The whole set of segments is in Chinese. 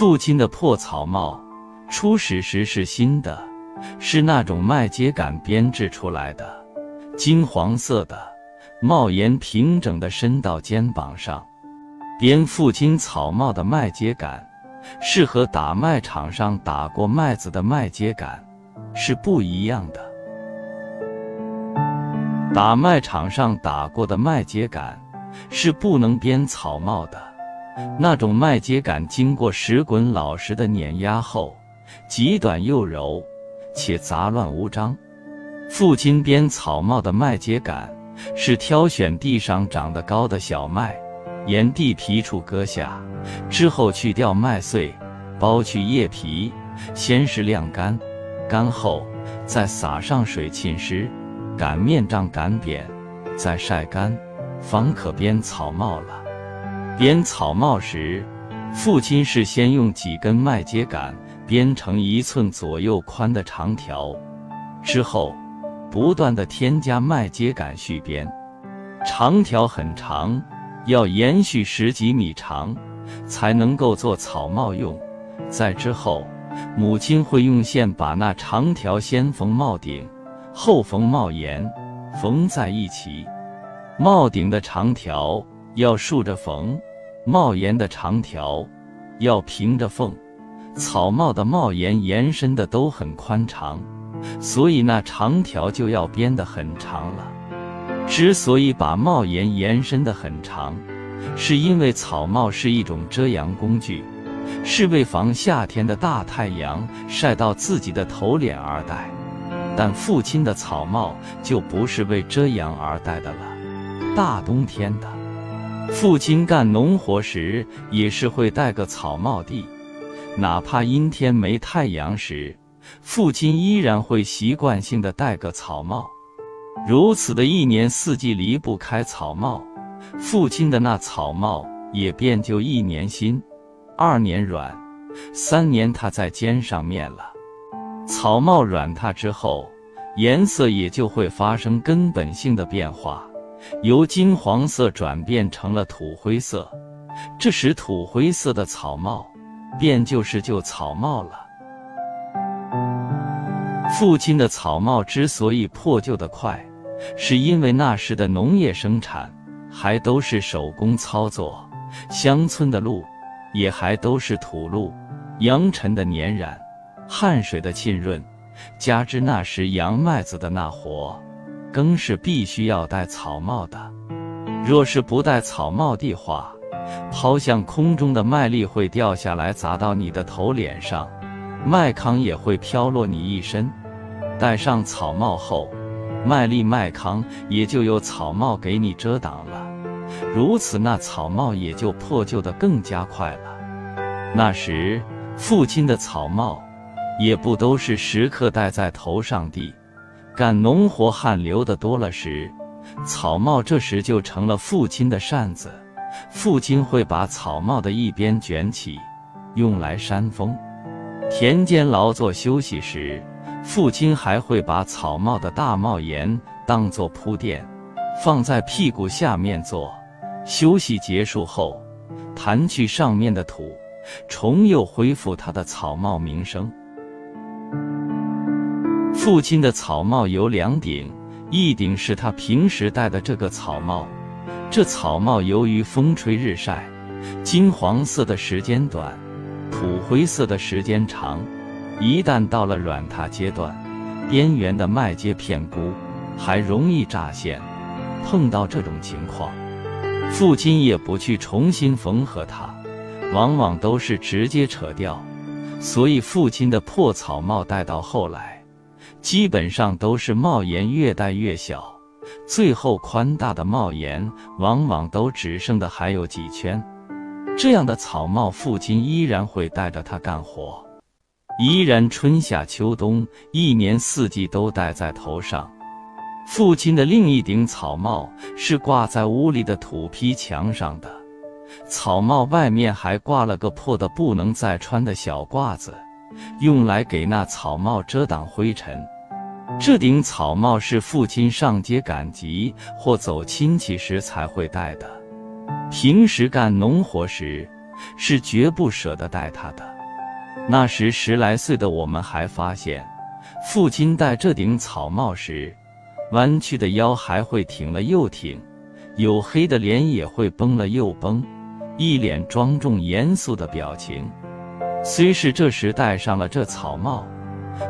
父亲的破草帽，初始时是新的，是那种麦秸秆编制出来的，金黄色的，帽檐平整的伸到肩膀上。编父亲草帽的麦秸秆，是和打麦场上打过麦子的麦秸秆是不一样的。打麦场上打过的麦秸秆是不能编草帽的。那种麦秸秆经过石滚老石的碾压后，极短又柔，且杂乱无章。父亲编草帽的麦秸秆是挑选地上长得高的小麦，沿地皮处割下，之后去掉麦穗，剥去叶皮，先是晾干，干后再撒上水浸湿，擀面杖擀扁，再晒干，方可编草帽了。编草帽时，父亲是先用几根麦秸秆编成一寸左右宽的长条，之后不断的添加麦秸秆续编，长条很长，要延续十几米长，才能够做草帽用。在之后，母亲会用线把那长条先缝帽顶，后缝帽檐，缝在一起。帽顶的长条要竖着缝。帽檐的长条要平着缝，草帽的帽檐延伸的都很宽长，所以那长条就要编得很长了。之所以把帽檐延伸的很长，是因为草帽是一种遮阳工具，是为防夏天的大太阳晒到自己的头脸而戴。但父亲的草帽就不是为遮阳而戴的了，大冬天的。父亲干农活时也是会戴个草帽的，哪怕阴天没太阳时，父亲依然会习惯性的戴个草帽。如此的一年四季离不开草帽，父亲的那草帽也便就一年新，二年软，三年它在肩上面了。草帽软塌之后，颜色也就会发生根本性的变化。由金黄色转变成了土灰色，这时土灰色的草帽便就是旧草帽了。父亲的草帽之所以破旧的快，是因为那时的农业生产还都是手工操作，乡村的路也还都是土路，扬尘的粘染，汗水的浸润，加之那时扬麦子的那活。更是必须要戴草帽的。若是不戴草帽的话，抛向空中的麦粒会掉下来砸到你的头脸上，麦糠也会飘落你一身。戴上草帽后，麦粒麦糠也就有草帽给你遮挡了。如此，那草帽也就破旧的更加快了。那时，父亲的草帽也不都是时刻戴在头上的。干农活汗流的多了时，草帽这时就成了父亲的扇子。父亲会把草帽的一边卷起，用来扇风。田间劳作休息时，父亲还会把草帽的大帽檐当作铺垫，放在屁股下面坐。休息结束后，弹去上面的土，重又恢复他的草帽名声。父亲的草帽有两顶，一顶是他平时戴的这个草帽。这草帽由于风吹日晒，金黄色的时间短，土灰色的时间长。一旦到了软塌阶段，边缘的麦秸片菇还容易炸线。碰到这种情况，父亲也不去重新缝合它，往往都是直接扯掉。所以父亲的破草帽戴到后来。基本上都是帽檐越戴越小，最后宽大的帽檐往往都只剩的还有几圈。这样的草帽，父亲依然会戴着它干活，依然春夏秋冬一年四季都戴在头上。父亲的另一顶草帽是挂在屋里的土坯墙上的，草帽外面还挂了个破的不能再穿的小褂子。用来给那草帽遮挡灰尘。这顶草帽是父亲上街赶集或走亲戚时才会戴的。平时干农活时，是绝不舍得戴它的。那时十来岁的我们还发现，父亲戴这顶草帽时，弯曲的腰还会挺了又挺，黝黑的脸也会绷了又绷，一脸庄重严肃的表情。虽是这时戴上了这草帽，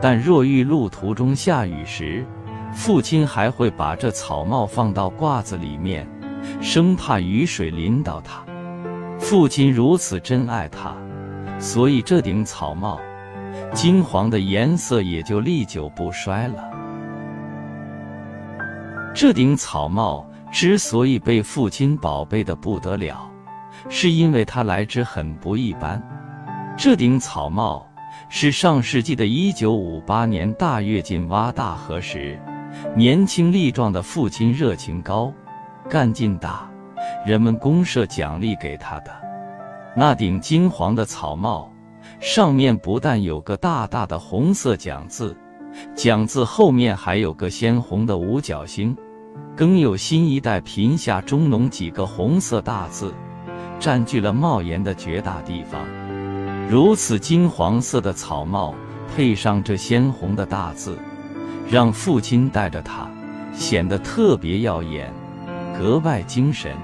但若遇路途中下雨时，父亲还会把这草帽放到褂子里面，生怕雨水淋到他。父亲如此珍爱他，所以这顶草帽金黄的颜色也就历久不衰了。这顶草帽之所以被父亲宝贝的不得了，是因为它来之很不一般。这顶草帽是上世纪的一九五八年大跃进挖大河时，年轻力壮的父亲热情高、干劲大，人们公社奖励给他的。那顶金黄的草帽，上面不但有个大大的红色奖字，奖字后面还有个鲜红的五角星，更有“新一代贫下中农”几个红色大字，占据了帽檐的绝大地方。如此金黄色的草帽，配上这鲜红的大字，让父亲戴着它显得特别耀眼，格外精神。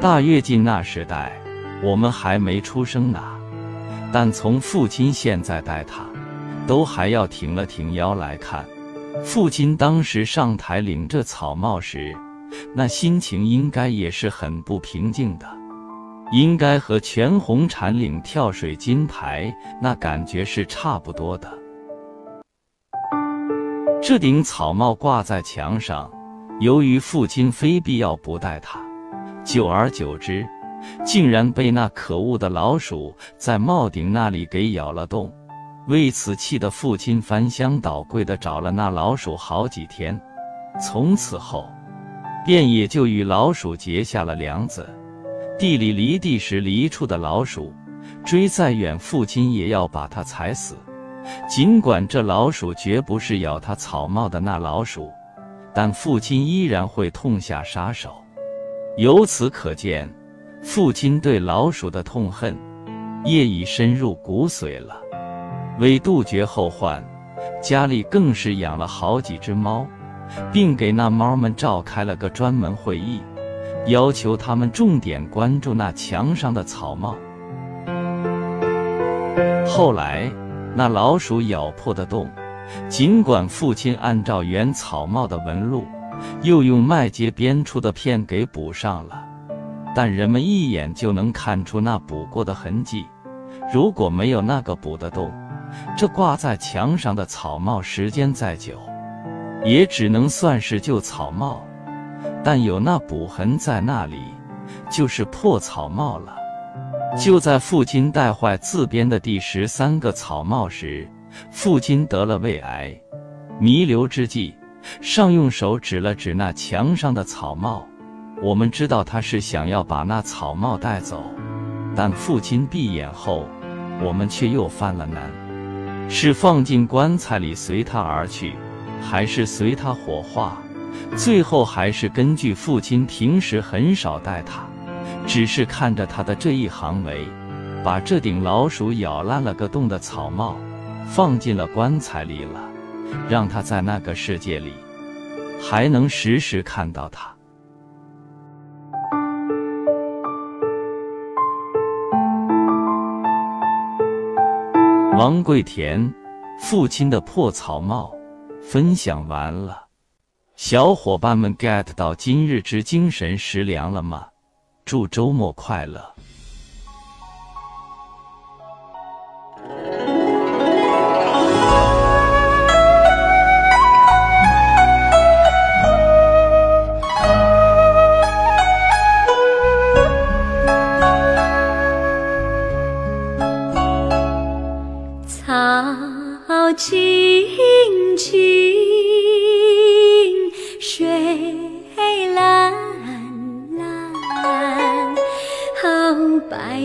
大跃进那时代，我们还没出生呢，但从父亲现在戴它，都还要挺了挺腰来看。父亲当时上台领这草帽时，那心情应该也是很不平静的。应该和全红婵领跳水金牌那感觉是差不多的。这顶草帽挂在墙上，由于父亲非必要不戴它，久而久之，竟然被那可恶的老鼠在帽顶那里给咬了洞。为此气得父亲翻箱倒柜的找了那老鼠好几天，从此后，便也就与老鼠结下了梁子。地里犁地时犁出的老鼠，追再远，父亲也要把它踩死。尽管这老鼠绝不是咬他草帽的那老鼠，但父亲依然会痛下杀手。由此可见，父亲对老鼠的痛恨，业已深入骨髓了。为杜绝后患，家里更是养了好几只猫，并给那猫们召开了个专门会议。要求他们重点关注那墙上的草帽。后来，那老鼠咬破的洞，尽管父亲按照原草帽的纹路，又用麦秸编出的片给补上了，但人们一眼就能看出那补过的痕迹。如果没有那个补的洞，这挂在墙上的草帽，时间再久，也只能算是旧草帽。但有那补痕在那里，就是破草帽了。就在父亲带坏自编的第十三个草帽时，父亲得了胃癌，弥留之际，尚用手指了指那墙上的草帽。我们知道他是想要把那草帽带走，但父亲闭眼后，我们却又犯了难：是放进棺材里随他而去，还是随他火化？最后还是根据父亲平时很少带它，只是看着他的这一行为，把这顶老鼠咬烂了个洞的草帽放进了棺材里了，让他在那个世界里还能时时看到它。王贵田，父亲的破草帽，分享完了。小伙伴们 get 到今日之精神食粮了吗？祝周末快乐！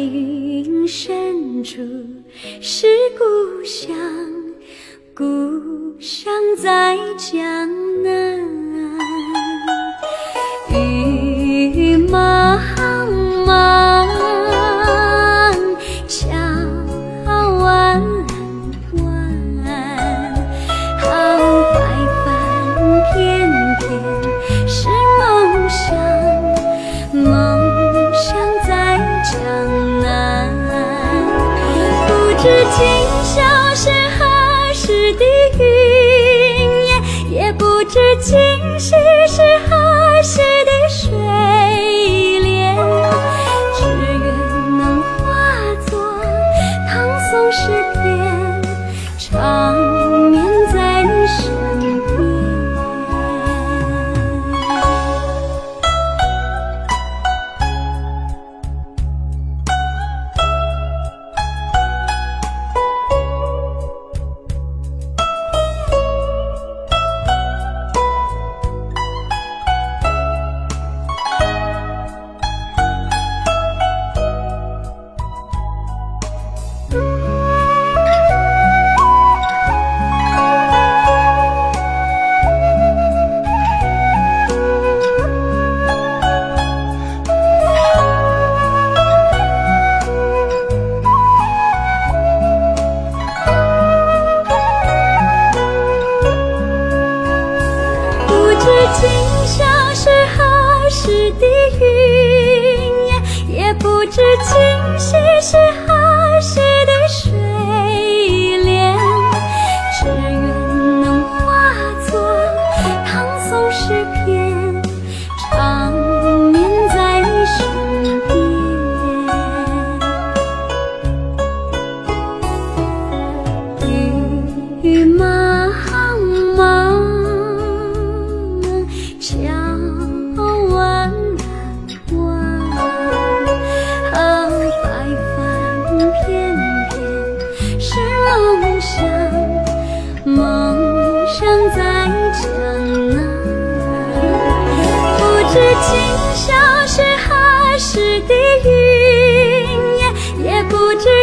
云深处是故乡，故乡在江南。今宵是何时的云烟，也不知今夕不知今宵是何时的云烟，也不知今夕是何像是儿时的云烟也不知